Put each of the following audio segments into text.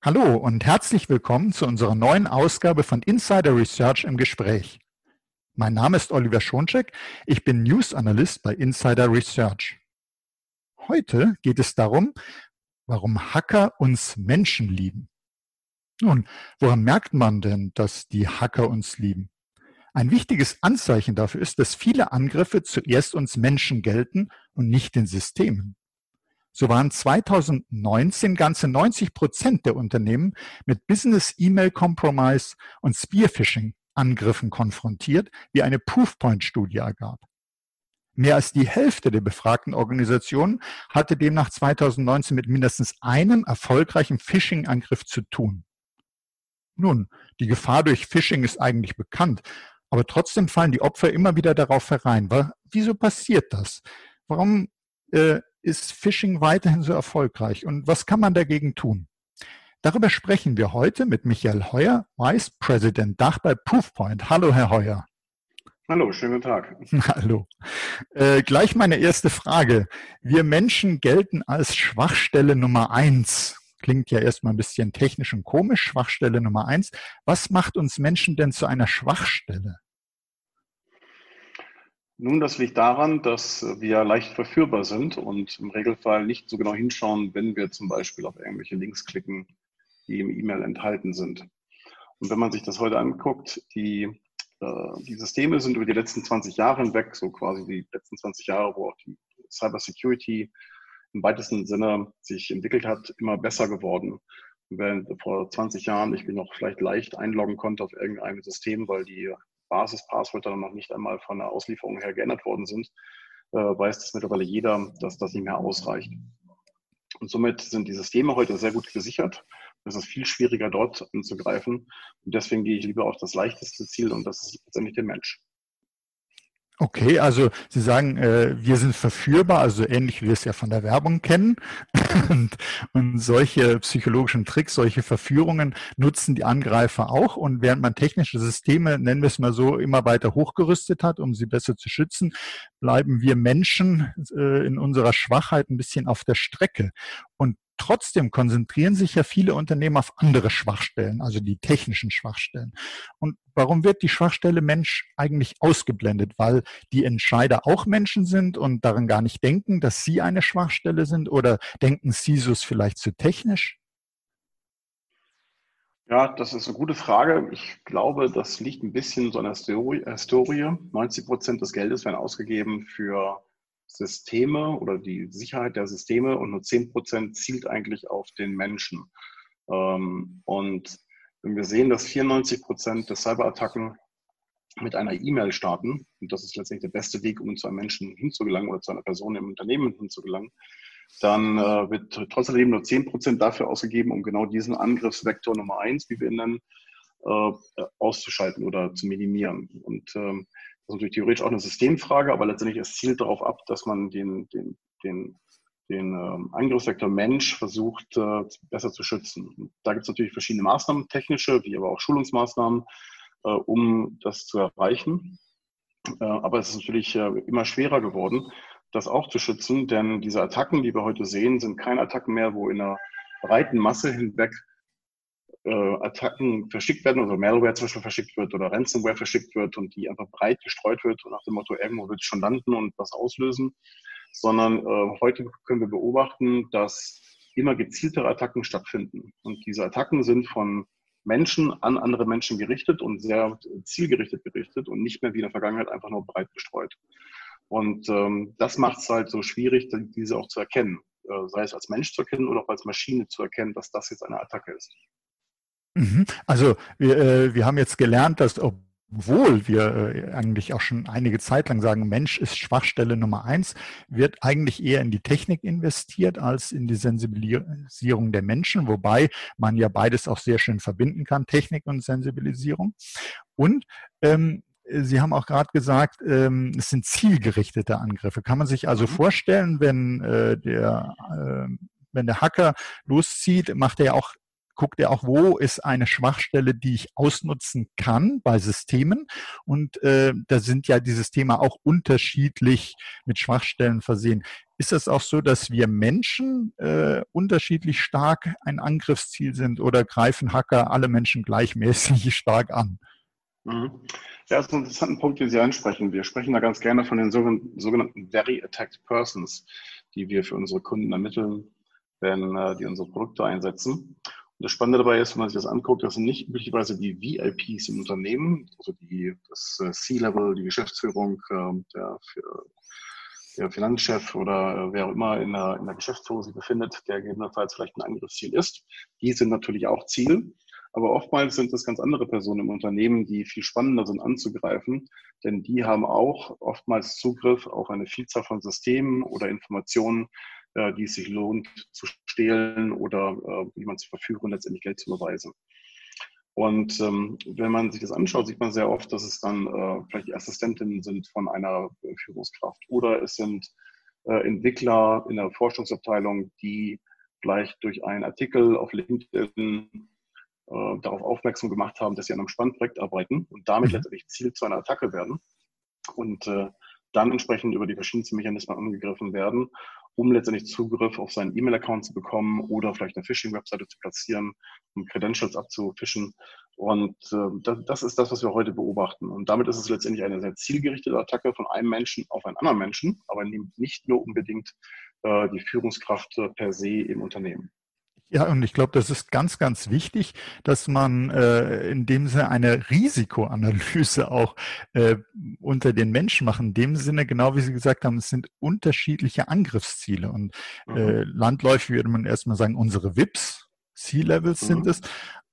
Hallo und herzlich willkommen zu unserer neuen Ausgabe von Insider Research im Gespräch. Mein Name ist Oliver Schoncheck, ich bin News Analyst bei Insider Research. Heute geht es darum, warum Hacker uns Menschen lieben. Nun, woran merkt man denn, dass die Hacker uns lieben? Ein wichtiges Anzeichen dafür ist, dass viele Angriffe zuerst uns Menschen gelten und nicht den Systemen. So waren 2019 ganze 90 Prozent der Unternehmen mit Business E-Mail Compromise und Spearphishing Angriffen konfrontiert, wie eine Proofpoint-Studie ergab. Mehr als die Hälfte der befragten Organisationen hatte demnach 2019 mit mindestens einem erfolgreichen Phishing-Angriff zu tun. Nun, die Gefahr durch Phishing ist eigentlich bekannt, aber trotzdem fallen die Opfer immer wieder darauf herein. Wieso passiert das? Warum äh, ist Phishing weiterhin so erfolgreich und was kann man dagegen tun? Darüber sprechen wir heute mit Michael Heuer, Vice President Dach bei Proofpoint. Hallo, Herr Heuer. Hallo, schönen Tag. Hallo. Äh, gleich meine erste Frage. Wir Menschen gelten als Schwachstelle Nummer eins. Klingt ja erstmal ein bisschen technisch und komisch, Schwachstelle Nummer eins. Was macht uns Menschen denn zu einer Schwachstelle? Nun, das liegt daran, dass wir leicht verführbar sind und im Regelfall nicht so genau hinschauen, wenn wir zum Beispiel auf irgendwelche Links klicken, die im E-Mail enthalten sind. Und wenn man sich das heute anguckt, die, äh, die Systeme sind über die letzten 20 Jahre hinweg, so quasi die letzten 20 Jahre, wo auch die Cybersecurity im weitesten Sinne sich entwickelt hat, immer besser geworden. Während vor 20 Jahren ich mich noch vielleicht leicht einloggen konnte auf irgendein System, weil die Basispasswörter noch nicht einmal von der Auslieferung her geändert worden sind, äh, weiß das mittlerweile jeder, dass das nicht mehr ausreicht. Und somit sind die Systeme heute sehr gut gesichert. Es ist viel schwieriger, dort anzugreifen. Und deswegen gehe ich lieber auf das leichteste Ziel und das ist letztendlich der Mensch. Okay, also Sie sagen, äh, wir sind verführbar, also ähnlich wie wir es ja von der Werbung kennen. Und, und solche psychologischen Tricks, solche Verführungen nutzen die Angreifer auch. Und während man technische Systeme, nennen wir es mal so, immer weiter hochgerüstet hat, um sie besser zu schützen, bleiben wir Menschen äh, in unserer Schwachheit ein bisschen auf der Strecke. Und Trotzdem konzentrieren sich ja viele Unternehmen auf andere Schwachstellen, also die technischen Schwachstellen. Und warum wird die Schwachstelle Mensch eigentlich ausgeblendet? Weil die Entscheider auch Menschen sind und daran gar nicht denken, dass sie eine Schwachstelle sind? Oder denken CISOs vielleicht zu technisch? Ja, das ist eine gute Frage. Ich glaube, das liegt ein bisschen so der Historie. 90 Prozent des Geldes werden ausgegeben für Systeme oder die Sicherheit der Systeme und nur 10 Prozent zielt eigentlich auf den Menschen. Ähm, und wenn wir sehen, dass 94 Prozent der Cyberattacken mit einer E-Mail starten, und das ist letztendlich der beste Weg, um zu einem Menschen hinzugelangen oder zu einer Person im Unternehmen hinzugelangen, dann äh, wird trotzdem nur 10 Prozent dafür ausgegeben, um genau diesen Angriffsvektor Nummer eins, wie wir ihn nennen, äh, auszuschalten oder zu minimieren. Und ähm, das ist natürlich theoretisch auch eine Systemfrage, aber letztendlich es zielt darauf ab, dass man den, den, den, den ähm, Angriffsvektor Mensch versucht, äh, besser zu schützen. Da gibt es natürlich verschiedene Maßnahmen, technische, wie aber auch Schulungsmaßnahmen, äh, um das zu erreichen. Äh, aber es ist natürlich immer schwerer geworden, das auch zu schützen, denn diese Attacken, die wir heute sehen, sind keine Attacken mehr, wo in einer breiten Masse hinweg äh, Attacken verschickt werden, also Malware zum Beispiel verschickt wird oder Ransomware verschickt wird und die einfach breit gestreut wird und nach dem Motto, irgendwo wird es schon landen und was auslösen, sondern äh, heute können wir beobachten, dass immer gezieltere Attacken stattfinden. Und diese Attacken sind von Menschen an andere Menschen gerichtet und sehr zielgerichtet gerichtet und nicht mehr wie in der Vergangenheit einfach nur breit gestreut. Und ähm, das macht es halt so schwierig, diese auch zu erkennen. Äh, sei es als Mensch zu erkennen oder auch als Maschine zu erkennen, dass das jetzt eine Attacke ist. Mhm. Also wir, äh, wir haben jetzt gelernt, dass obwohl wir äh, eigentlich auch schon einige Zeit lang sagen, Mensch ist Schwachstelle Nummer eins, wird eigentlich eher in die Technik investiert als in die Sensibilisierung der Menschen, wobei man ja beides auch sehr schön verbinden kann, Technik und Sensibilisierung. Und ähm, Sie haben auch gerade gesagt, ähm, es sind zielgerichtete Angriffe. Kann man sich also mhm. vorstellen, wenn äh, der äh, wenn der Hacker loszieht, macht er ja auch guckt er auch, wo ist eine Schwachstelle, die ich ausnutzen kann bei Systemen. Und äh, da sind ja die Systeme auch unterschiedlich mit Schwachstellen versehen. ist es auch so, dass wir Menschen äh, unterschiedlich stark ein Angriffsziel sind oder greifen Hacker alle Menschen gleichmäßig stark an? Mhm. Ja, das ist ein interessanter Punkt, den Sie ansprechen. Wir sprechen da ganz gerne von den sogenannten Very Attacked Persons, die wir für unsere Kunden ermitteln, wenn äh, die unsere Produkte einsetzen. Das Spannende dabei ist, wenn man sich das anguckt, das sind nicht üblicherweise die VIPs im Unternehmen, also die, das äh, C-Level, die Geschäftsführung, äh, der, der Finanzchef oder wer auch immer in der, in der Geschäftsführung sich befindet, der gegebenenfalls vielleicht ein Angriffsziel ist. Die sind natürlich auch Ziel. Aber oftmals sind es ganz andere Personen im Unternehmen, die viel spannender sind anzugreifen, denn die haben auch oftmals Zugriff auf eine Vielzahl von Systemen oder Informationen, äh, die es sich lohnt zu stehlen oder äh, wie man zu verführen, letztendlich Geld zu überweisen. Und ähm, wenn man sich das anschaut, sieht man sehr oft, dass es dann äh, vielleicht Assistentinnen sind von einer Führungskraft oder es sind äh, Entwickler in der Forschungsabteilung, die vielleicht durch einen Artikel auf LinkedIn äh, darauf aufmerksam gemacht haben, dass sie an einem Spannprojekt arbeiten und damit mhm. letztendlich Ziel zu einer Attacke werden und äh, dann entsprechend über die verschiedensten Mechanismen angegriffen werden, um letztendlich Zugriff auf seinen E-Mail-Account zu bekommen oder vielleicht eine Phishing-Webseite zu platzieren, um Credentials abzufischen. Und äh, das, ist das, was wir heute beobachten. Und damit ist es letztendlich eine sehr zielgerichtete Attacke von einem Menschen auf einen anderen Menschen, aber nicht nur unbedingt äh, die Führungskraft per se im Unternehmen. Ja, und ich glaube, das ist ganz, ganz wichtig, dass man äh, in dem Sinne eine Risikoanalyse auch äh, unter den Menschen macht. In dem Sinne, genau wie Sie gesagt haben, es sind unterschiedliche Angriffsziele. Und äh, mhm. landläufig würde man erstmal sagen, unsere VIPs, C-Levels sind mhm. es.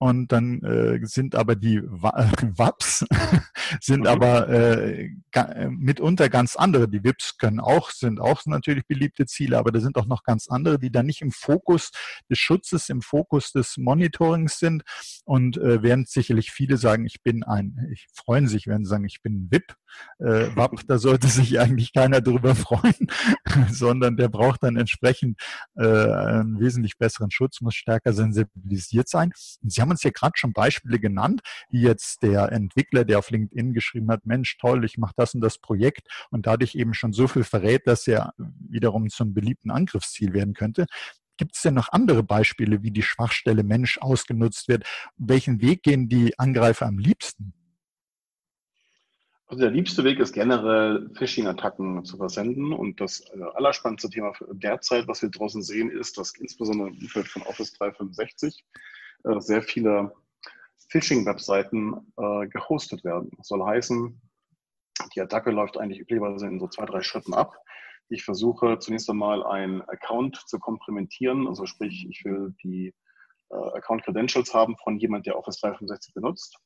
Und dann äh, sind aber die WAPs sind mhm. aber äh, äh, mitunter ganz andere. Die WIPs können auch, sind auch natürlich beliebte Ziele, aber da sind auch noch ganz andere, die dann nicht im Fokus des Schutzes, im Fokus des Monitorings sind. Und äh, während sicherlich viele sagen, ich bin ein, ich freuen sich, wenn sie sagen, ich bin ein VIP, äh, WAP, da sollte sich eigentlich keiner drüber freuen, sondern der braucht dann entsprechend äh, einen wesentlich besseren Schutz, muss stärker sensibilisiert sein. Und Sie haben uns ja gerade schon Beispiele genannt, wie jetzt der Entwickler, der auf LinkedIn geschrieben hat, Mensch, toll, ich mache das und das Projekt und dadurch eben schon so viel verrät, dass er wiederum zum beliebten Angriffsziel werden könnte. Gibt es denn noch andere Beispiele, wie die Schwachstelle Mensch ausgenutzt wird? Welchen Weg gehen die Angreifer am liebsten? Also der liebste Weg ist generell Phishing-Attacken zu versenden. Und das äh, allerspannendste Thema derzeit, was wir draußen sehen, ist, dass insbesondere im Umfeld von Office 365 äh, sehr viele Phishing-Webseiten äh, gehostet werden. Das soll heißen, die Attacke läuft eigentlich üblicherweise in so zwei, drei Schritten ab. Ich versuche zunächst einmal einen Account zu komplementieren, also sprich, ich will die äh, Account Credentials haben von jemand, der Office 365 benutzt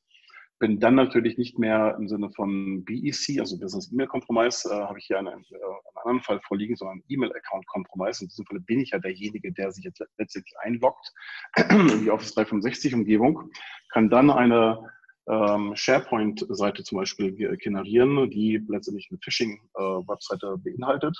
bin dann natürlich nicht mehr im Sinne von BEC, also Business E-Mail Compromise, äh, habe ich hier einen, äh, einen anderen Fall vorliegen, sondern E-Mail Account Compromise. In diesem Fall bin ich ja derjenige, der sich jetzt letztendlich einloggt in die Office 365 Umgebung, kann dann eine ähm, SharePoint-Seite zum Beispiel generieren, die letztendlich eine Phishing-Webseite äh, beinhaltet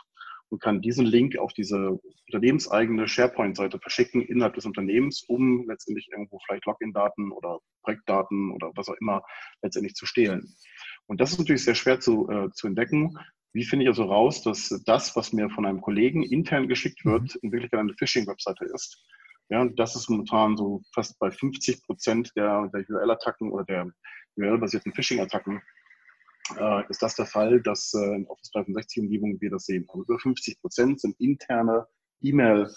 und kann diesen Link auf diese unternehmenseigene SharePoint-Seite verschicken innerhalb des Unternehmens, um letztendlich irgendwo vielleicht Login-Daten oder Projektdaten oder was auch immer letztendlich zu stehlen. Und das ist natürlich sehr schwer zu, äh, zu entdecken. Wie finde ich also raus, dass das, was mir von einem Kollegen intern geschickt wird, mhm. in Wirklichkeit eine Phishing-Webseite ist? Ja, und das ist momentan so fast bei 50 Prozent der, der URL-Attacken oder der URL-basierten Phishing-Attacken äh, ist das der Fall, dass äh, in Office 365-Umgebungen wir das sehen. Also über 50 Prozent sind interne E-Mail,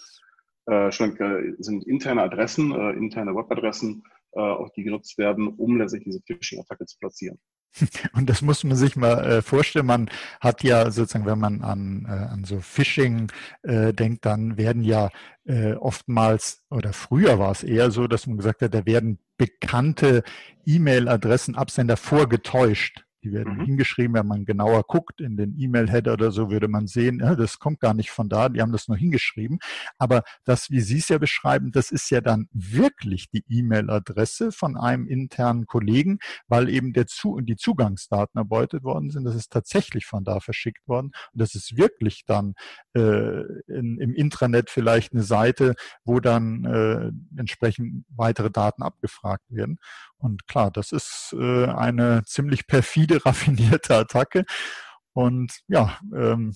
äh, sind interne Adressen, äh, interne Webadressen, äh, auch die genutzt werden, um letztendlich diese Phishing-Attacke zu platzieren. Und das muss man sich mal äh, vorstellen. Man hat ja sozusagen, wenn man an, äh, an so Phishing äh, denkt, dann werden ja äh, oftmals oder früher war es eher so, dass man gesagt hat, da werden bekannte E-Mail-Adressen, Absender vorgetäuscht. Die werden mhm. hingeschrieben, wenn man genauer guckt in den E-Mail-Header oder so, würde man sehen, ja, das kommt gar nicht von da, die haben das nur hingeschrieben. Aber das, wie Sie es ja beschreiben, das ist ja dann wirklich die E-Mail-Adresse von einem internen Kollegen, weil eben der Zu die Zugangsdaten erbeutet worden sind. Das ist tatsächlich von da verschickt worden. Und das ist wirklich dann äh, in, im Intranet vielleicht eine Seite, wo dann äh, entsprechend weitere Daten abgefragt werden. Und klar, das ist äh, eine ziemlich perfide, raffinierte Attacke. Und ja, ähm,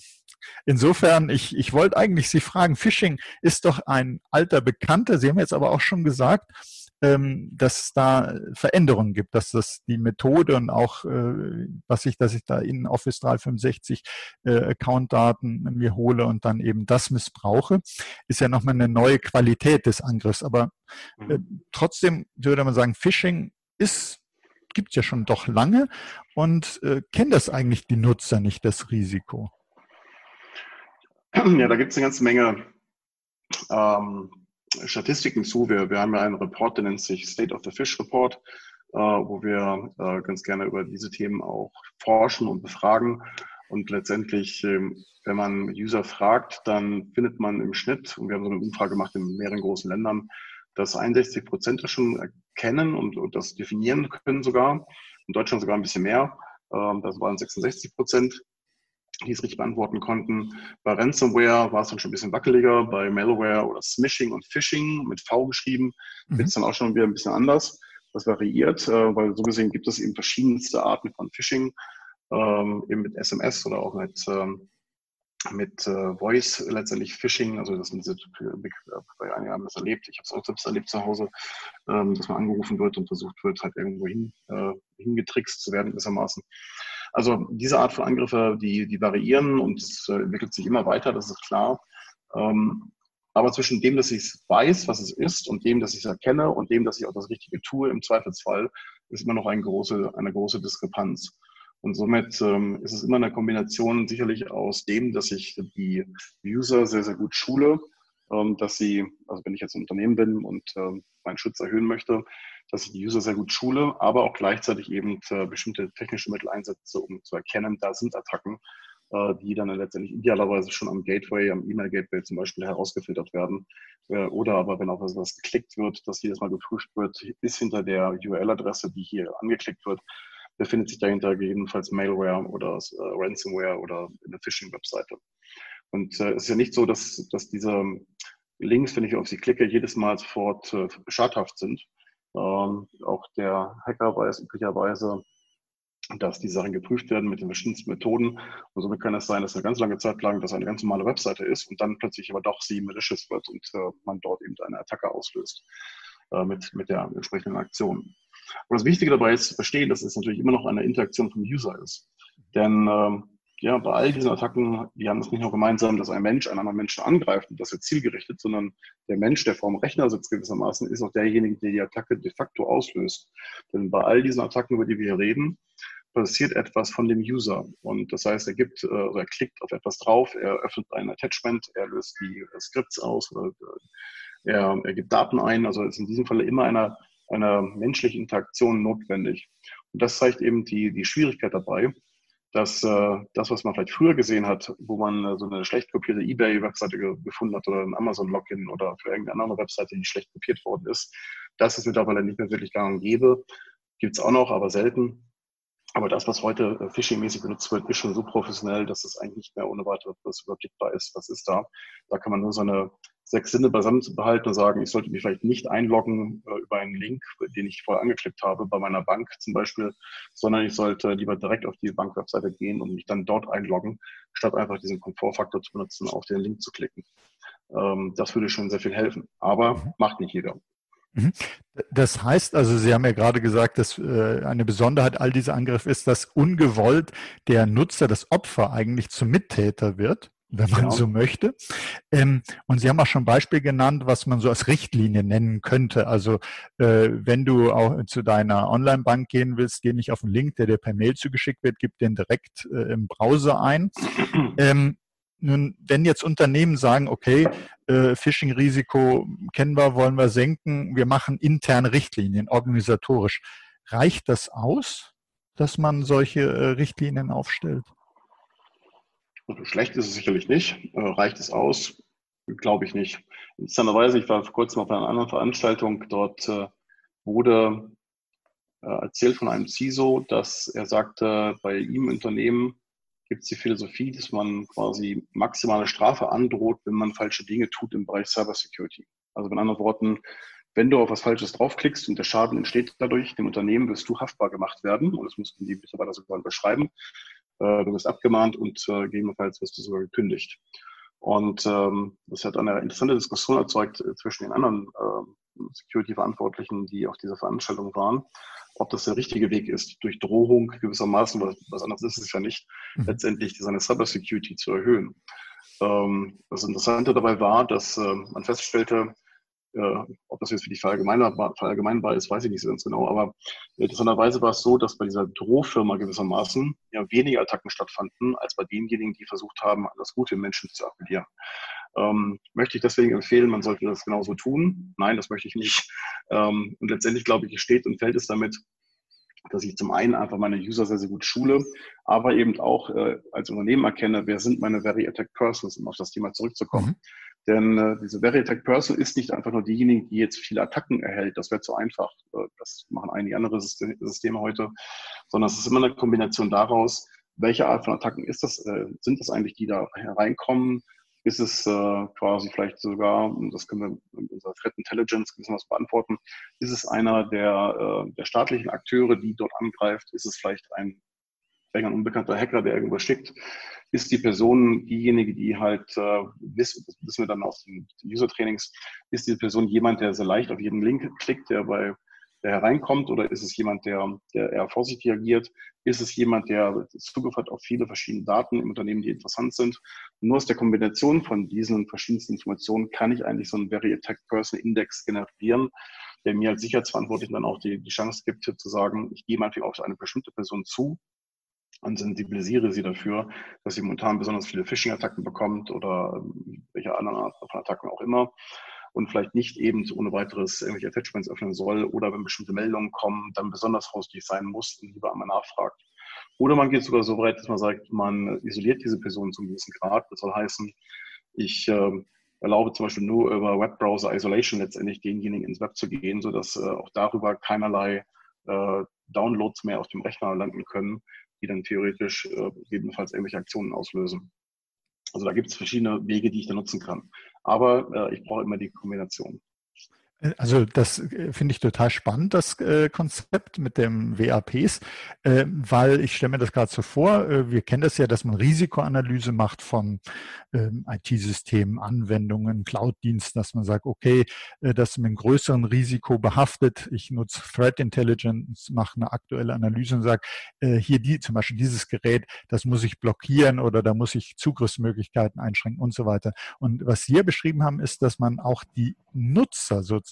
insofern, ich, ich wollte eigentlich Sie fragen, Phishing ist doch ein alter Bekannter. Sie haben jetzt aber auch schon gesagt, ähm, dass es da Veränderungen gibt, dass das die Methode und auch, äh, was ich, dass ich da in Office 365 äh, Account-Daten mir hole und dann eben das missbrauche, ist ja nochmal eine neue Qualität des Angriffs. Aber äh, mhm. trotzdem würde man sagen, Phishing ist gibt es ja schon doch lange und äh, kennen das eigentlich die Nutzer nicht, das Risiko? Ja, da gibt es eine ganze Menge ähm, Statistiken zu. Wir, wir haben ja einen Report, der nennt sich State of the Fish Report, äh, wo wir äh, ganz gerne über diese Themen auch forschen und befragen. Und letztendlich, ähm, wenn man User fragt, dann findet man im Schnitt, und wir haben so eine Umfrage gemacht in mehreren großen Ländern, dass 61 Prozent das schon erkennen und, und, das definieren können sogar. In Deutschland sogar ein bisschen mehr. Ähm, das waren 66 Prozent die es richtig beantworten konnten. Bei Ransomware war es dann schon ein bisschen wackeliger. Bei Malware oder Smishing und Phishing mit V geschrieben mhm. wird es dann auch schon wieder ein bisschen anders. Das variiert, äh, weil so gesehen gibt es eben verschiedenste Arten von Phishing, ähm, eben mit SMS oder auch mit, ähm, mit äh, Voice letztendlich Phishing. Also das sind bei einigen haben das erlebt. Ich habe es auch selbst erlebt zu Hause, ähm, dass man angerufen wird und versucht wird, halt irgendwo hin, äh, hingetrickst zu werden gewissermaßen. Also diese Art von Angriffe, die, die variieren und es äh, entwickelt sich immer weiter, das ist klar. Ähm, aber zwischen dem, dass ich weiß, was es ist, und dem, dass ich es erkenne, und dem, dass ich auch das Richtige tue, im Zweifelsfall, ist immer noch eine große, eine große Diskrepanz. Und somit ähm, ist es immer eine Kombination sicherlich aus dem, dass ich die User sehr, sehr gut schule, ähm, dass sie, also wenn ich jetzt ein Unternehmen bin und ähm, meinen Schutz erhöhen möchte, dass ich die User sehr gut schule, aber auch gleichzeitig eben äh, bestimmte technische Mittel einsetze, um zu erkennen, da sind Attacken, äh, die dann letztendlich idealerweise schon am Gateway, am E-Mail-Gateway zum Beispiel herausgefiltert werden. Äh, oder aber wenn auch was geklickt wird, dass jedes Mal geprüft wird, ist hinter der URL-Adresse, die hier angeklickt wird, befindet sich dahinter gegebenenfalls Malware oder äh, Ransomware oder eine Phishing-Webseite. Und äh, es ist ja nicht so, dass, dass diese Links, wenn ich auf sie klicke, jedes Mal sofort äh, schadhaft sind, ähm, auch der Hacker weiß üblicherweise, dass die Sachen geprüft werden mit den verschiedensten Methoden. Und somit kann es sein, dass eine ganz lange Zeit lang das eine ganz normale Webseite ist und dann plötzlich aber doch sie malicious wird und äh, man dort eben eine Attacke auslöst äh, mit, mit der entsprechenden Aktion. Und das Wichtige dabei ist zu verstehen, dass es natürlich immer noch eine Interaktion vom User ist. Denn ähm, ja, bei all diesen Attacken, die haben es nicht nur gemeinsam, dass ein Mensch einen anderen Menschen angreift und das wird zielgerichtet, sondern der Mensch, der vor dem Rechner sitzt gewissermaßen, ist auch derjenige, der die Attacke de facto auslöst. Denn bei all diesen Attacken, über die wir hier reden, passiert etwas von dem User. Und das heißt, er gibt, äh, also er klickt auf etwas drauf, er öffnet ein Attachment, er löst die Skripts aus, oder äh, er, er gibt Daten ein. Also ist in diesem Falle immer eine, eine menschliche Interaktion notwendig. Und das zeigt eben die, die Schwierigkeit dabei, dass äh, das, was man vielleicht früher gesehen hat, wo man äh, so eine schlecht kopierte eBay-Webseite ge gefunden hat oder ein Amazon-Login oder für irgendeine andere Webseite, die schlecht kopiert worden ist, das ist mittlerweile nicht mehr wirklich gang und gäbe. Gibt es auch noch, aber selten. Aber das, was heute äh, phishing-mäßig benutzt wird, ist schon so professionell, dass es eigentlich nicht mehr ohne weiteres überblickbar ist. Was ist da? Da kann man nur so eine sechs Sinne beisammen zu behalten und sagen, ich sollte mich vielleicht nicht einloggen äh, über einen Link, den ich vorher angeklickt habe, bei meiner Bank zum Beispiel, sondern ich sollte lieber direkt auf die Bankwebseite gehen und mich dann dort einloggen, statt einfach diesen Komfortfaktor zu benutzen, auf den Link zu klicken. Ähm, das würde schon sehr viel helfen, aber mhm. macht nicht jeder. Mhm. Das heißt also, Sie haben ja gerade gesagt, dass äh, eine Besonderheit all dieser Angriffe ist, dass ungewollt der Nutzer, das Opfer eigentlich zum Mittäter wird wenn man genau. so möchte. Ähm, und Sie haben auch schon ein Beispiel genannt, was man so als Richtlinie nennen könnte. Also äh, wenn du auch zu deiner Online-Bank gehen willst, geh nicht auf den Link, der dir per Mail zugeschickt wird, gib den direkt äh, im Browser ein. Ähm, nun, wenn jetzt Unternehmen sagen, okay, äh, Phishing-Risiko kennen wir, wollen wir senken, wir machen interne Richtlinien, organisatorisch, reicht das aus, dass man solche äh, Richtlinien aufstellt? Schlecht ist es sicherlich nicht. Äh, reicht es aus? Glaube ich nicht. Interessanterweise, ich war vor kurzem auf einer anderen Veranstaltung, dort äh, wurde äh, erzählt von einem CISO, dass er sagte, bei ihm im Unternehmen gibt es die Philosophie, dass man quasi maximale Strafe androht, wenn man falsche Dinge tut im Bereich Cybersecurity. Also mit anderen Worten, wenn du auf was Falsches draufklickst und der Schaden entsteht dadurch, dem Unternehmen wirst du haftbar gemacht werden, und das mussten die Mitarbeiter sogar unterschreiben, äh, du wirst abgemahnt und äh, gegebenenfalls wirst du sogar gekündigt. Und ähm, das hat eine interessante Diskussion erzeugt äh, zwischen den anderen äh, Security-Verantwortlichen, die auf dieser Veranstaltung waren, ob das der richtige Weg ist, durch Drohung gewissermaßen, was, was anderes ist es ja nicht, mhm. letztendlich seine Cybersecurity zu erhöhen. Ähm, das Interessante dabei war, dass äh, man feststellte, äh, ob das jetzt für die verallgemeinbar, verallgemeinbar ist, weiß ich nicht so ganz genau, aber interessanterweise war es so, dass bei dieser Drohfirma gewissermaßen ja weniger Attacken stattfanden, als bei denjenigen, die versucht haben, das Gute im Menschen zu appellieren. Ähm, möchte ich deswegen empfehlen, man sollte das genauso tun? Nein, das möchte ich nicht. Ähm, und letztendlich, glaube ich, steht und fällt es damit, dass ich zum einen einfach meine User sehr, sehr gut schule, aber eben auch äh, als Unternehmen erkenne, wer sind meine Very Attack Persons, um auf das Thema zurückzukommen. Mhm. Denn äh, diese Very Attack Person ist nicht einfach nur diejenige, die jetzt viele Attacken erhält. Das wäre zu einfach. Äh, das machen einige andere Systeme heute. Sondern es ist immer eine Kombination daraus, welche Art von Attacken ist das, äh, sind das eigentlich, die da hereinkommen? Ist es äh, quasi vielleicht sogar, das können wir mit unserer Threat Intelligence gewissermaßen beantworten, ist es einer der, äh, der staatlichen Akteure, die dort angreift? Ist es vielleicht ein ein unbekannter Hacker, der irgendwo schickt, ist die Person diejenige, die halt, äh, wissen, das wissen wir dann aus den User-Trainings, ist die Person jemand, der sehr leicht auf jeden Link klickt, der bei der hereinkommt, oder ist es jemand, der, der eher vorsichtig agiert? Ist es jemand, der Zugriff hat auf viele verschiedene Daten im Unternehmen, die interessant sind? Nur aus der Kombination von diesen verschiedensten Informationen kann ich eigentlich so einen Very Attack Person Index generieren, der mir als Sicherheitsverantwortlichen dann auch die, die Chance gibt, zu sagen, ich gehe manchmal auf eine bestimmte Person zu und sensibilisiere sie dafür, dass sie momentan besonders viele Phishing-Attacken bekommt oder ähm, welche anderen Art von Attacken auch immer und vielleicht nicht eben ohne weiteres irgendwelche Attachments öffnen soll oder wenn bestimmte Meldungen kommen, dann besonders vorsichtig sein muss und lieber einmal nachfragt. Oder man geht sogar so weit, dass man sagt, man isoliert diese Person zum gewissen Grad. Das soll heißen, ich äh, erlaube zum Beispiel nur über Webbrowser Isolation letztendlich denjenigen ins Web zu gehen, sodass äh, auch darüber keinerlei äh, Downloads mehr auf dem Rechner landen können, die dann theoretisch äh, gegebenenfalls irgendwelche Aktionen auslösen. Also da gibt es verschiedene Wege, die ich da nutzen kann. Aber äh, ich brauche immer die Kombination. Also das äh, finde ich total spannend, das äh, Konzept mit dem WAPs, äh, weil ich stelle mir das gerade so vor, wir kennen das ja, dass man Risikoanalyse macht von ähm, IT-Systemen, Anwendungen, Cloud-Diensten, dass man sagt, okay, das ist mit einem größeren Risiko behaftet. Ich nutze Threat Intelligence, mache eine aktuelle Analyse und sage, hier die, zum Beispiel dieses Gerät, das muss ich blockieren oder da muss ich Zugriffsmöglichkeiten einschränken und so weiter. Und was Sie hier beschrieben haben, ist, dass man auch die Nutzer sozusagen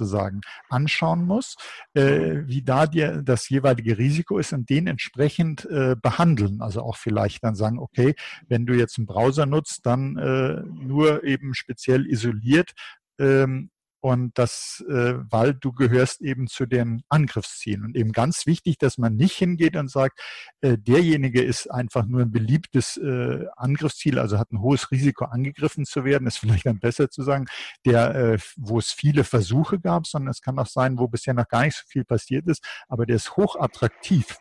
anschauen muss, äh, wie da dir das jeweilige Risiko ist und den entsprechend äh, behandeln. Also auch vielleicht dann sagen, okay, wenn du jetzt einen Browser nutzt, dann äh, nur eben speziell isoliert ähm, und das, äh, weil du gehörst eben zu den Angriffszielen. Und eben ganz wichtig, dass man nicht hingeht und sagt, äh, derjenige ist einfach nur ein beliebtes äh, Angriffsziel, also hat ein hohes Risiko, angegriffen zu werden. Ist vielleicht dann besser zu sagen, der, äh, wo es viele Versuche gab, sondern es kann auch sein, wo bisher noch gar nicht so viel passiert ist, aber der ist hochattraktiv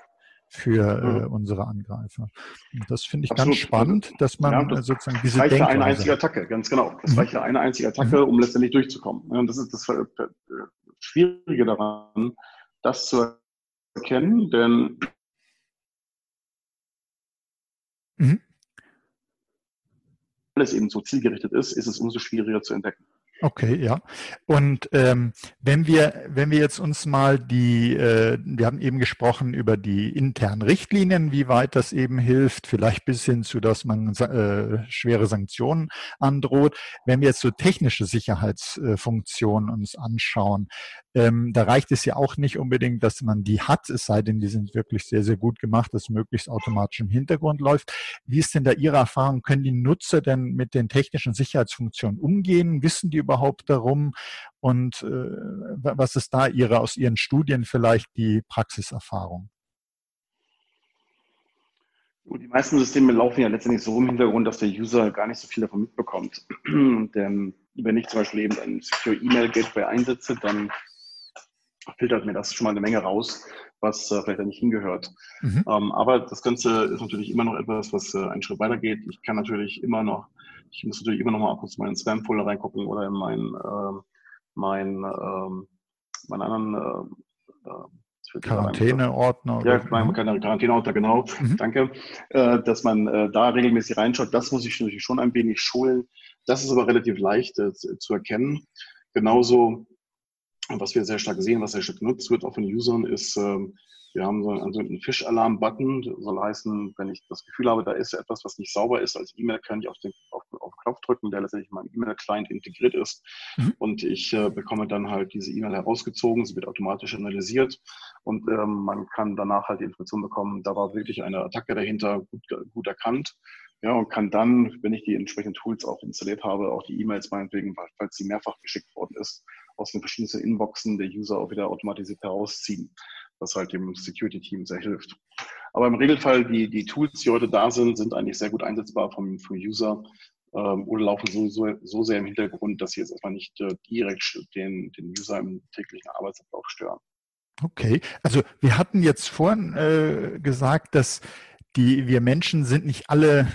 für äh, mhm. unsere Angreifer. Und das finde ich Absolut. ganz spannend, dass man ja, das sozusagen diese reicht Denkweise... eine einzige Attacke, ganz genau. Das mhm. reicht eine einzige Attacke, mhm. um letztendlich durchzukommen. Und das ist das Schwierige daran, das zu erkennen, denn mhm. alles eben so zielgerichtet ist, ist es umso schwieriger zu entdecken. Okay, ja. Und ähm, wenn wir wenn wir jetzt uns mal die, äh, wir haben eben gesprochen über die internen Richtlinien, wie weit das eben hilft, vielleicht bis hin zu, dass man äh, schwere Sanktionen androht. Wenn wir jetzt so technische Sicherheitsfunktionen uns anschauen, ähm, da reicht es ja auch nicht unbedingt, dass man die hat, es sei denn, die sind wirklich sehr, sehr gut gemacht, dass möglichst automatisch im Hintergrund läuft. Wie ist denn da Ihre Erfahrung? Können die Nutzer denn mit den technischen Sicherheitsfunktionen umgehen? Wissen die überhaupt darum? Und äh, was ist da Ihre aus Ihren Studien vielleicht die Praxiserfahrung? Die meisten Systeme laufen ja letztendlich so im Hintergrund, dass der User gar nicht so viel davon mitbekommt. Denn wenn ich zum Beispiel eben ein Secure E-Mail Gateway einsetze, dann filtert mir das schon mal eine Menge raus, was äh, vielleicht da nicht hingehört. Mhm. Ähm, aber das Ganze ist natürlich immer noch etwas, was äh, einen Schritt weiter geht. Ich kann natürlich immer noch, ich muss natürlich immer noch mal ab und zu meinen Spam-Folder reingucken oder in meinen, äh, mein, äh, meinen anderen äh, äh, Quarantäneordner. Ja, keine Quarantäneordner, genau. Mhm. Danke. Äh, dass man äh, da regelmäßig reinschaut, das muss ich natürlich schon ein wenig schulen. Das ist aber relativ leicht äh, zu erkennen. Genauso, was wir sehr stark sehen, was sehr stark genutzt wird, auch von Usern, ist, ähm, wir haben so einen, so einen Fischalarm-Button, soll heißen, wenn ich das Gefühl habe, da ist etwas, was nicht sauber ist, als E-Mail kann ich auf den, auf, auf den Knopf drücken, der letztendlich in meinem E-Mail-Client integriert ist. Mhm. Und ich äh, bekomme dann halt diese E-Mail herausgezogen, sie wird automatisch analysiert und ähm, man kann danach halt die Information bekommen, da war wirklich eine Attacke dahinter, gut, gut erkannt. Ja, und kann dann, wenn ich die entsprechenden Tools auch installiert habe, auch die E-Mails meinetwegen, falls sie mehrfach geschickt worden ist, aus den verschiedenen Inboxen der User auch wieder automatisiert herausziehen was halt dem Security-Team sehr hilft. Aber im Regelfall, die, die Tools, die heute da sind, sind eigentlich sehr gut einsetzbar vom, vom User ähm, oder laufen so, so, so sehr im Hintergrund, dass sie jetzt einfach nicht äh, direkt den, den User im täglichen Arbeitsablauf stören. Okay, also wir hatten jetzt vorhin äh, gesagt, dass die wir Menschen sind nicht alle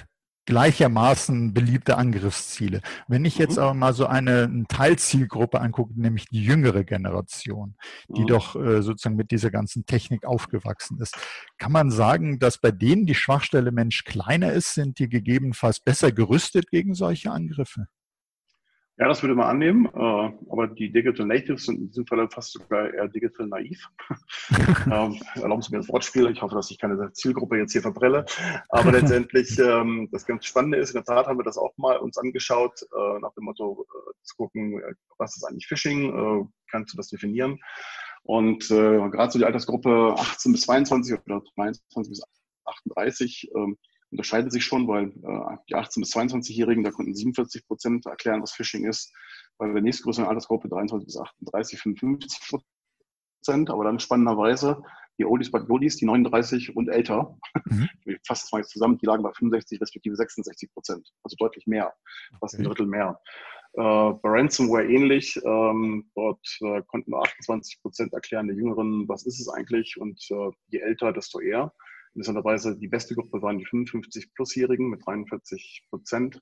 gleichermaßen beliebte Angriffsziele. Wenn ich jetzt mhm. aber mal so eine, eine Teilzielgruppe angucke, nämlich die jüngere Generation, die mhm. doch äh, sozusagen mit dieser ganzen Technik aufgewachsen ist, kann man sagen, dass bei denen die Schwachstelle Mensch kleiner ist, sind die gegebenenfalls besser gerüstet gegen solche Angriffe? Ja, das würde man annehmen, äh, aber die Digital Natives sind in diesem Fall fast sogar eher digital naiv. ähm, erlauben Sie mir das Wortspiel, ich hoffe, dass ich keine Zielgruppe jetzt hier verbrelle. Aber letztendlich, ähm, das ganz Spannende ist, in der Tat haben wir das auch mal uns angeschaut, äh, nach dem Motto äh, zu gucken, was ist eigentlich Phishing, äh, kannst du das definieren? Und gerade so die Altersgruppe 18 bis 22 oder 23 bis 38, ähm, unterscheidet sich schon, weil äh, die 18- bis 22-Jährigen, da konnten 47 Prozent erklären, was Phishing ist. Bei der nächstgrößeren Altersgruppe 23 bis 38, 55 Prozent. Aber dann spannenderweise die Oldies bei Goldies, die 39 und älter, mhm. ich fasse das mal jetzt zusammen, die lagen bei 65 respektive 66 Prozent. Also deutlich mehr, fast okay. ein Drittel mehr. Äh, bei Ransomware ähnlich. Ähm, dort äh, konnten nur 28 Prozent erklären der Jüngeren, was ist es eigentlich und äh, je älter, desto eher. Interessanterweise die beste Gruppe waren die 55-Plus-Jährigen mit 43 Prozent.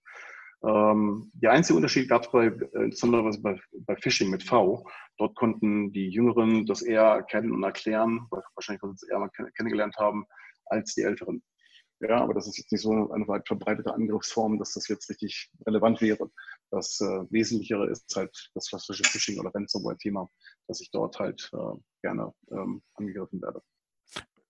Ähm, der einzige Unterschied gab es bei, äh, insbesondere bei, bei Phishing mit V. Dort konnten die Jüngeren das eher erkennen und erklären, weil wahrscheinlich weil sie es eher mal kennengelernt haben, als die Älteren. Ja, aber das ist jetzt nicht so eine weit verbreitete Angriffsform, dass das jetzt richtig relevant wäre. Das äh, Wesentlichere ist halt das klassische Phishing- oder Ransomware-Thema, dass ich dort halt äh, gerne ähm, angegriffen werde.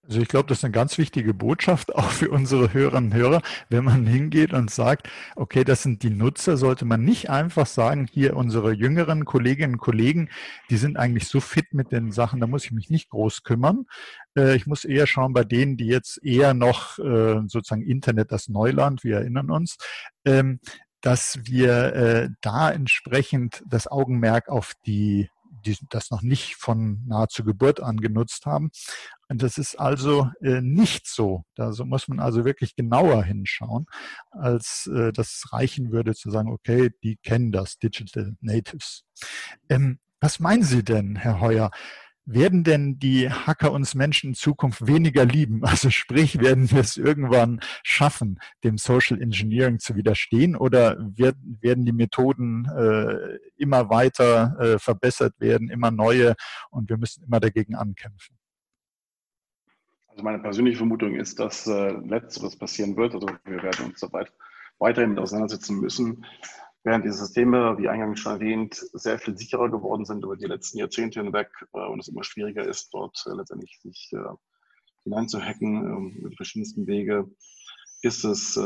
Also ich glaube, das ist eine ganz wichtige Botschaft auch für unsere Hörerinnen und Hörer. Wenn man hingeht und sagt, okay, das sind die Nutzer, sollte man nicht einfach sagen, hier unsere jüngeren Kolleginnen und Kollegen, die sind eigentlich so fit mit den Sachen, da muss ich mich nicht groß kümmern. Äh, ich muss eher schauen bei denen, die jetzt eher noch äh, sozusagen Internet das Neuland, wir erinnern uns, ähm, dass wir äh, da entsprechend das Augenmerk auf die die das noch nicht von nahezu Geburt an genutzt haben. Und das ist also äh, nicht so. Da muss man also wirklich genauer hinschauen, als äh, das reichen würde zu sagen, okay, die kennen das, Digital Natives. Ähm, was meinen Sie denn, Herr Heuer? werden denn die Hacker uns Menschen in Zukunft weniger lieben? Also sprich, werden wir es irgendwann schaffen, dem Social Engineering zu widerstehen oder werden die Methoden äh, immer weiter äh, verbessert werden, immer neue und wir müssen immer dagegen ankämpfen? Also meine persönliche Vermutung ist, dass äh, letzteres passieren wird. Also wir werden uns dabei weiterhin mit auseinandersetzen müssen während die Systeme, wie eingangs schon erwähnt, sehr viel sicherer geworden sind über die letzten Jahrzehnte hinweg äh, und es immer schwieriger ist, dort äh, letztendlich sich äh, hineinzuhacken ähm, über die verschiedensten Wege, ist es, äh,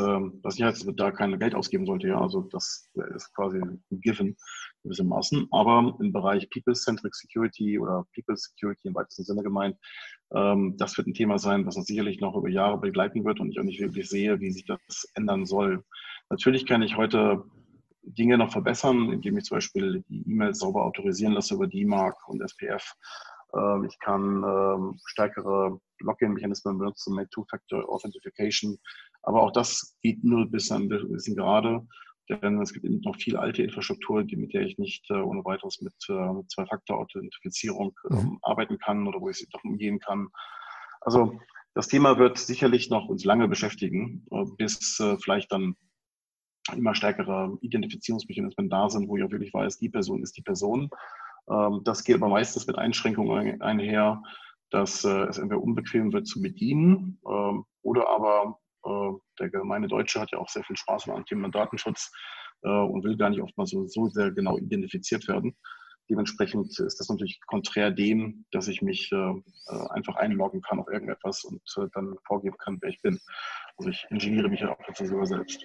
heißt, dass man da kein Geld ausgeben sollte. Ja, also das ist quasi ein Given gewissermaßen. Aber im Bereich People-Centric Security oder People Security im weitesten Sinne gemeint, ähm, das wird ein Thema sein, was uns sicherlich noch über Jahre begleiten wird und ich auch nicht wirklich sehe, wie sich das ändern soll. Natürlich kann ich heute Dinge noch verbessern, indem ich zum Beispiel die E-Mails sauber autorisieren lasse über DMARC und SPF. Ähm, ich kann ähm, stärkere Login-Mechanismen benutzen mit Two-Factor Authentication. Aber auch das geht nur bis ein bisschen gerade, denn es gibt eben noch viel alte Infrastruktur, die, mit der ich nicht äh, ohne weiteres mit, äh, Zwei-Faktor-Authentifizierung ähm, mhm. arbeiten kann oder wo ich sie doch umgehen kann. Also das Thema wird sicherlich noch uns lange beschäftigen, äh, bis äh, vielleicht dann immer stärkere Identifizierungsmechanismen da sind, wo ich auch wirklich weiß, die Person ist die Person. Ähm, das geht aber meistens mit Einschränkungen einher, dass äh, es entweder unbequem wird zu bedienen äh, oder aber der gemeine Deutsche hat ja auch sehr viel Spaß am Thema Datenschutz äh, und will gar nicht oftmals so, so sehr genau identifiziert werden. Dementsprechend ist das natürlich konträr dem, dass ich mich äh, äh einfach einloggen kann auf irgendetwas und äh, dann vorgeben kann, wer ich bin. Also ich ingeniere mich ja auch dazu sogar selbst.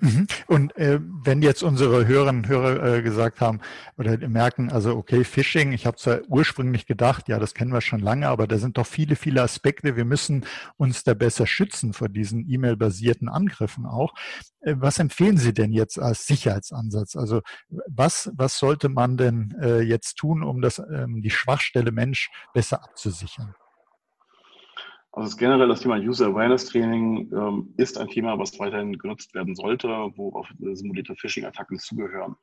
Mhm. Und äh, wenn jetzt unsere Hörerinnen und Hörer äh, gesagt haben oder merken, also okay, Phishing, ich habe zwar ursprünglich gedacht, ja, das kennen wir schon lange, aber da sind doch viele, viele Aspekte. Wir müssen uns da besser schützen vor diesen E-Mail-basierten Angriffen auch. Äh, was empfehlen Sie denn jetzt als Sicherheitsansatz? Also was, was sollte man denn äh, jetzt tun, um das, ähm, die Schwachstelle Mensch besser abzusichern? Also generell das Thema User Awareness Training ähm, ist ein Thema, was weiterhin genutzt werden sollte, wo auch simulierte Phishing-Attacken zugehören.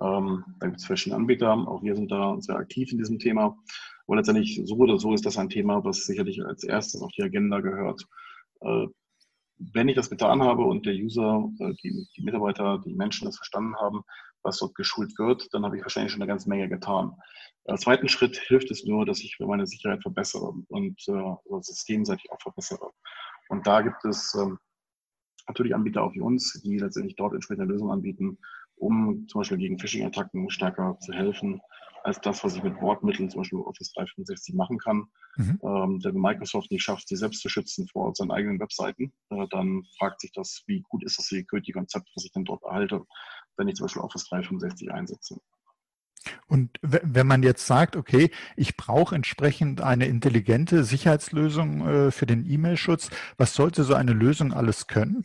Ähm, da gibt es verschiedene Anbieter, auch wir sind da sehr aktiv in diesem Thema. Und letztendlich so oder so ist das ein Thema, was sicherlich als erstes auf die Agenda gehört. Äh, wenn ich das getan habe und der User, äh, die, die Mitarbeiter, die Menschen das verstanden haben, was dort geschult wird, dann habe ich wahrscheinlich schon eine ganze Menge getan. Als zweiten Schritt hilft es nur, dass ich meine Sicherheit verbessere und äh, systemseitig auch verbessere. Und da gibt es ähm, natürlich Anbieter auch wie uns, die letztendlich dort entsprechende Lösungen anbieten, um zum Beispiel gegen Phishing-Attacken stärker zu helfen, als das, was ich mit Bordmitteln, zum Beispiel Office 365, machen kann. Mhm. Ähm, wenn Microsoft nicht schafft, sich selbst zu schützen vor seinen eigenen Webseiten, äh, dann fragt sich das, wie gut ist das Security-Konzept, was ich dann dort erhalte, wenn ich zum Beispiel Office 365 einsetze. Und wenn man jetzt sagt, okay, ich brauche entsprechend eine intelligente Sicherheitslösung äh, für den E-Mail-Schutz, was sollte so eine Lösung alles können?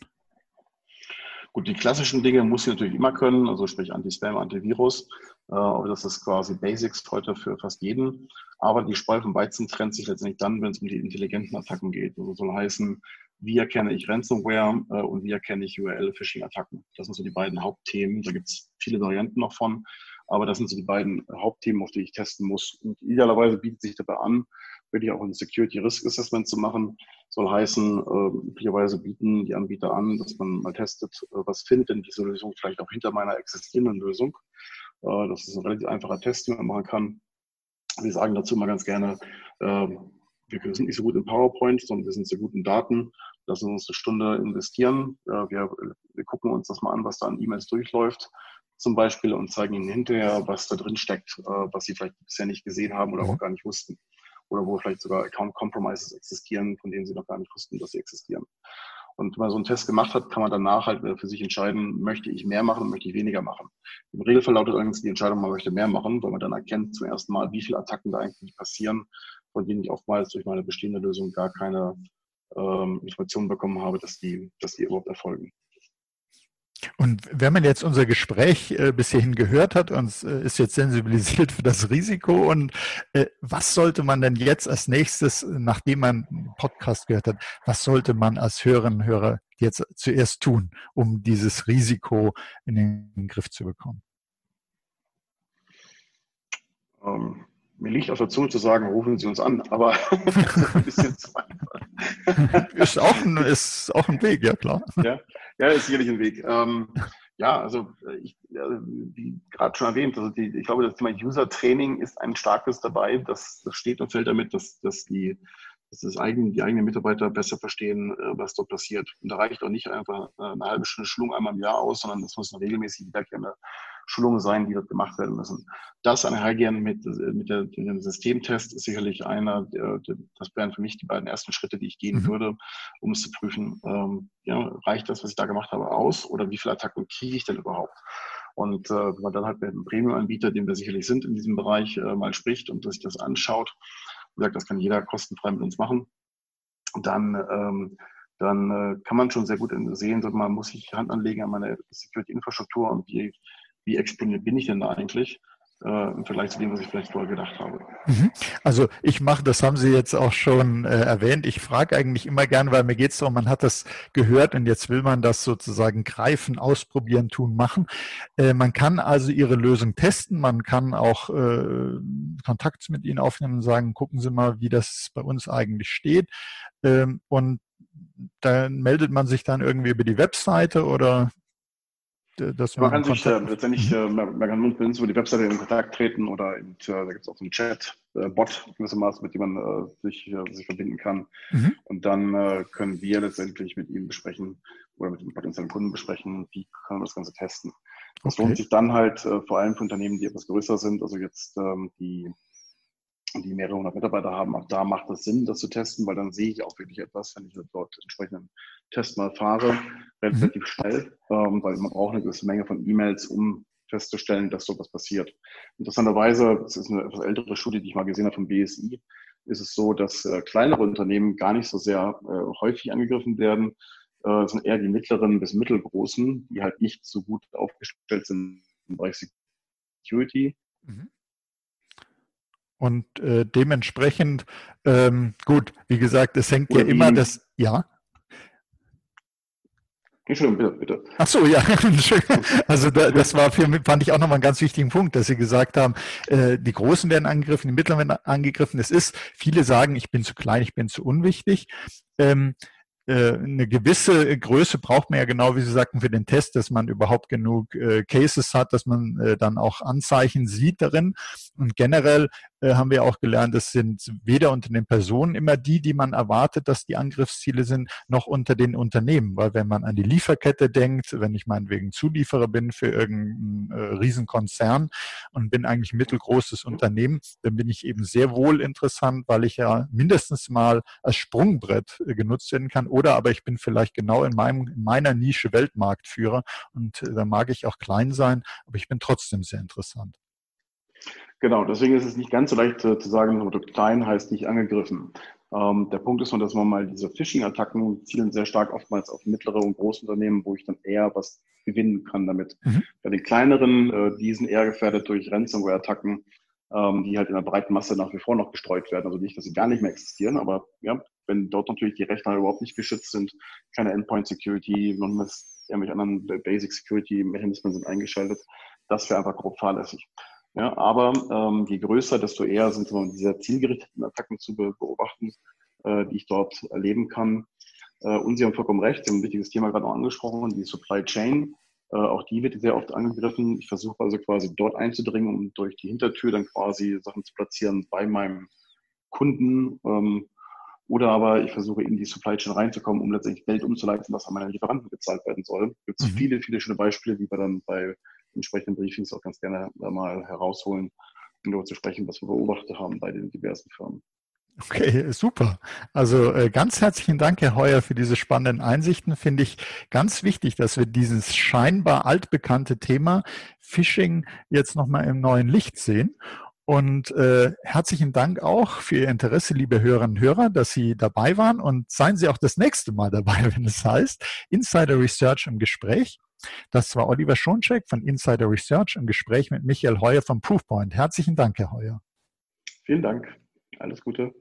Gut, die klassischen Dinge muss sie natürlich immer können, also sprich Anti-Spam, Antivirus. Äh, aber das ist quasi Basics heute für fast jeden. Aber die Spreu vom Weizen trennt sich letztendlich dann, wenn es um die intelligenten Attacken geht. Also soll heißen, wie erkenne ich Ransomware äh, und wie erkenne ich URL-Phishing-Attacken. Das sind so die beiden Hauptthemen. Da gibt es viele Varianten noch von. Aber das sind so die beiden Hauptthemen, auf die ich testen muss. Und idealerweise bietet sich dabei an, wirklich auch ein Security Risk Assessment zu machen. Soll heißen, äh, bieten die Anbieter an, dass man mal testet, äh, was findet denn diese Lösung vielleicht auch hinter meiner existierenden Lösung. Äh, das ist ein relativ einfacher Test, den man machen kann. Wir sagen dazu mal ganz gerne, äh, wir sind nicht so gut in PowerPoint, sondern wir sind sehr gut in Daten. Lassen uns eine Stunde investieren. Wir, wir gucken uns das mal an, was da an E-Mails durchläuft zum Beispiel und zeigen ihnen hinterher, was da drin steckt, äh, was sie vielleicht bisher nicht gesehen haben oder mhm. auch gar nicht wussten. Oder wo vielleicht sogar Account Compromises existieren, von denen sie noch gar nicht wussten, dass sie existieren. Und wenn man so einen Test gemacht hat, kann man danach halt für sich entscheiden, möchte ich mehr machen, möchte ich weniger machen. Im Regelfall lautet allerdings die Entscheidung, man möchte mehr machen, weil man dann erkennt zum ersten Mal, wie viele Attacken da eigentlich passieren, von denen ich oftmals durch meine bestehende Lösung gar keine ähm, Informationen bekommen habe, dass die, dass die überhaupt erfolgen. Und wenn man jetzt unser Gespräch äh, bis hierhin gehört hat und äh, ist jetzt sensibilisiert für das Risiko und äh, was sollte man denn jetzt als nächstes, nachdem man einen Podcast gehört hat, was sollte man als Hörerinnen und Hörer jetzt zuerst tun, um dieses Risiko in den Griff zu bekommen? Ähm, mir liegt auf der Zunge zu sagen, rufen Sie uns an, aber ist ein bisschen zu ist, auch ein, ist auch ein Weg, ja klar. Ja, ja ist sicherlich ein Weg. Ähm, ja, also ich, wie gerade schon erwähnt, also die, ich glaube, das Thema User-Training ist ein starkes dabei. Das, das steht und fällt damit, dass, dass die dass das eigene, die eigenen Mitarbeiter besser verstehen, äh, was dort passiert. Und da reicht auch nicht einfach eine halbe Stunde Schulung einmal im Jahr aus, sondern das muss eine regelmäßig wiederkehrende Schulungen sein, die dort gemacht werden müssen. Das einhergehen mit, mit, der, mit dem Systemtest ist sicherlich einer, der, der, das wären für mich die beiden ersten Schritte, die ich gehen mhm. würde, um es zu prüfen, ähm, ja, reicht das, was ich da gemacht habe, aus oder wie viele Attacken kriege ich denn überhaupt? Und äh, wenn man dann halt mit einem Premium-Anbieter, den wir sicherlich sind in diesem Bereich, äh, mal spricht und sich das anschaut, gesagt, das kann jeder kostenfrei mit uns machen, dann ähm, dann äh, kann man schon sehr gut sehen, man muss sich Hand anlegen an meine Security-Infrastruktur und wie wie exponiert bin ich denn da eigentlich? Äh, im Vergleich zu dem, was ich vielleicht vorher gedacht habe. Mhm. Also ich mache, das haben Sie jetzt auch schon äh, erwähnt, ich frage eigentlich immer gern, weil mir geht es darum, man hat das gehört und jetzt will man das sozusagen greifen, ausprobieren, tun, machen. Äh, man kann also Ihre Lösung testen, man kann auch äh, Kontakt mit Ihnen aufnehmen und sagen, gucken Sie mal, wie das bei uns eigentlich steht. Ähm, und dann meldet man sich dann irgendwie über die Webseite oder dass man, man kann sich äh, letztendlich, äh, man, kann mit uns über die Webseite in Kontakt treten oder eben, äh, da gibt es auch so einen Chat-Bot gewissermaßen, mit dem man äh, sich, äh, sich verbinden kann. Mhm. Und dann äh, können wir letztendlich mit ihm besprechen oder mit dem potenziellen Kunden besprechen, wie können wir das Ganze testen. Das okay. lohnt sich dann halt vor allem für Unternehmen, die etwas größer sind, also jetzt ähm, die die mehrere hundert Mitarbeiter haben, auch da macht es Sinn, das zu testen, weil dann sehe ich auch wirklich etwas, wenn ich dort entsprechenden Test mal fahre, relativ mhm. schnell, ähm, weil man braucht eine gewisse Menge von E-Mails, um festzustellen, dass so was passiert. Interessanterweise, das ist eine etwas ältere Studie, die ich mal gesehen habe vom BSI, ist es so, dass äh, kleinere Unternehmen gar nicht so sehr äh, häufig angegriffen werden, äh, sind eher die mittleren bis mittelgroßen, die halt nicht so gut aufgestellt sind im Bereich Security. Mhm. Und äh, dementsprechend, ähm, gut, wie gesagt, es hängt Oder ja immer das, ja. Entschuldigung, bitte, bitte. Ach so, ja. Also da, das war für mich, fand ich auch nochmal einen ganz wichtigen Punkt, dass Sie gesagt haben, äh, die Großen werden angegriffen, die Mittleren werden angegriffen. Es ist, viele sagen, ich bin zu klein, ich bin zu unwichtig. Äh, eine gewisse Größe braucht man ja genau, wie Sie sagten, für den Test, dass man überhaupt genug äh, Cases hat, dass man äh, dann auch Anzeichen sieht darin. Und generell äh, haben wir auch gelernt, es sind weder unter den Personen immer die, die man erwartet, dass die Angriffsziele sind, noch unter den Unternehmen. Weil wenn man an die Lieferkette denkt, wenn ich meinetwegen Zulieferer bin für irgendeinen äh, Riesenkonzern und bin eigentlich mittelgroßes Unternehmen, dann bin ich eben sehr wohl interessant, weil ich ja mindestens mal als Sprungbrett äh, genutzt werden kann. Oder aber ich bin vielleicht genau in, meinem, in meiner Nische Weltmarktführer und äh, da mag ich auch klein sein, aber ich bin trotzdem sehr interessant. Genau, deswegen ist es nicht ganz so leicht äh, zu sagen, klein heißt nicht angegriffen. Ähm, der Punkt ist nur, dass man mal diese Phishing-Attacken zielen sehr stark oftmals auf mittlere und große Unternehmen, wo ich dann eher was gewinnen kann damit. Mhm. Bei den kleineren, äh, die sind eher gefährdet durch Ransomware-Attacken, ähm, die halt in der breiten Masse nach wie vor noch gestreut werden. Also nicht, dass sie gar nicht mehr existieren, aber ja, wenn dort natürlich die Rechner überhaupt nicht geschützt sind, keine Endpoint-Security, und irgendwelche anderen Basic-Security-Mechanismen sind eingeschaltet, das wäre einfach grob fahrlässig. Ja, aber ähm, je größer, desto eher sind so diese zielgerichteten Attacken zu be beobachten, äh, die ich dort erleben kann. Äh, und Sie haben vollkommen recht, Sie haben ein wichtiges Thema gerade noch angesprochen, die Supply Chain. Äh, auch die wird sehr oft angegriffen. Ich versuche also quasi dort einzudringen, um durch die Hintertür dann quasi Sachen zu platzieren bei meinem Kunden. Ähm, oder aber ich versuche in die Supply Chain reinzukommen, um letztendlich Geld umzuleiten, was an meine Lieferanten gezahlt werden soll. Es gibt mhm. viele, viele schöne Beispiele, die wir dann bei entsprechenden Briefings auch ganz gerne mal herausholen, um darüber zu sprechen, was wir beobachtet haben bei den diversen Firmen. Okay, super. Also äh, ganz herzlichen Dank, Herr Heuer, für diese spannenden Einsichten. Finde ich ganz wichtig, dass wir dieses scheinbar altbekannte Thema Phishing jetzt nochmal im neuen Licht sehen. Und äh, herzlichen Dank auch für Ihr Interesse, liebe Hörerinnen und Hörer, dass Sie dabei waren. Und seien Sie auch das nächste Mal dabei, wenn es heißt Insider Research im Gespräch. Das war Oliver Schoncheck von Insider Research im Gespräch mit Michael Heuer vom Proofpoint. Herzlichen Dank, Herr Heuer. Vielen Dank. Alles Gute.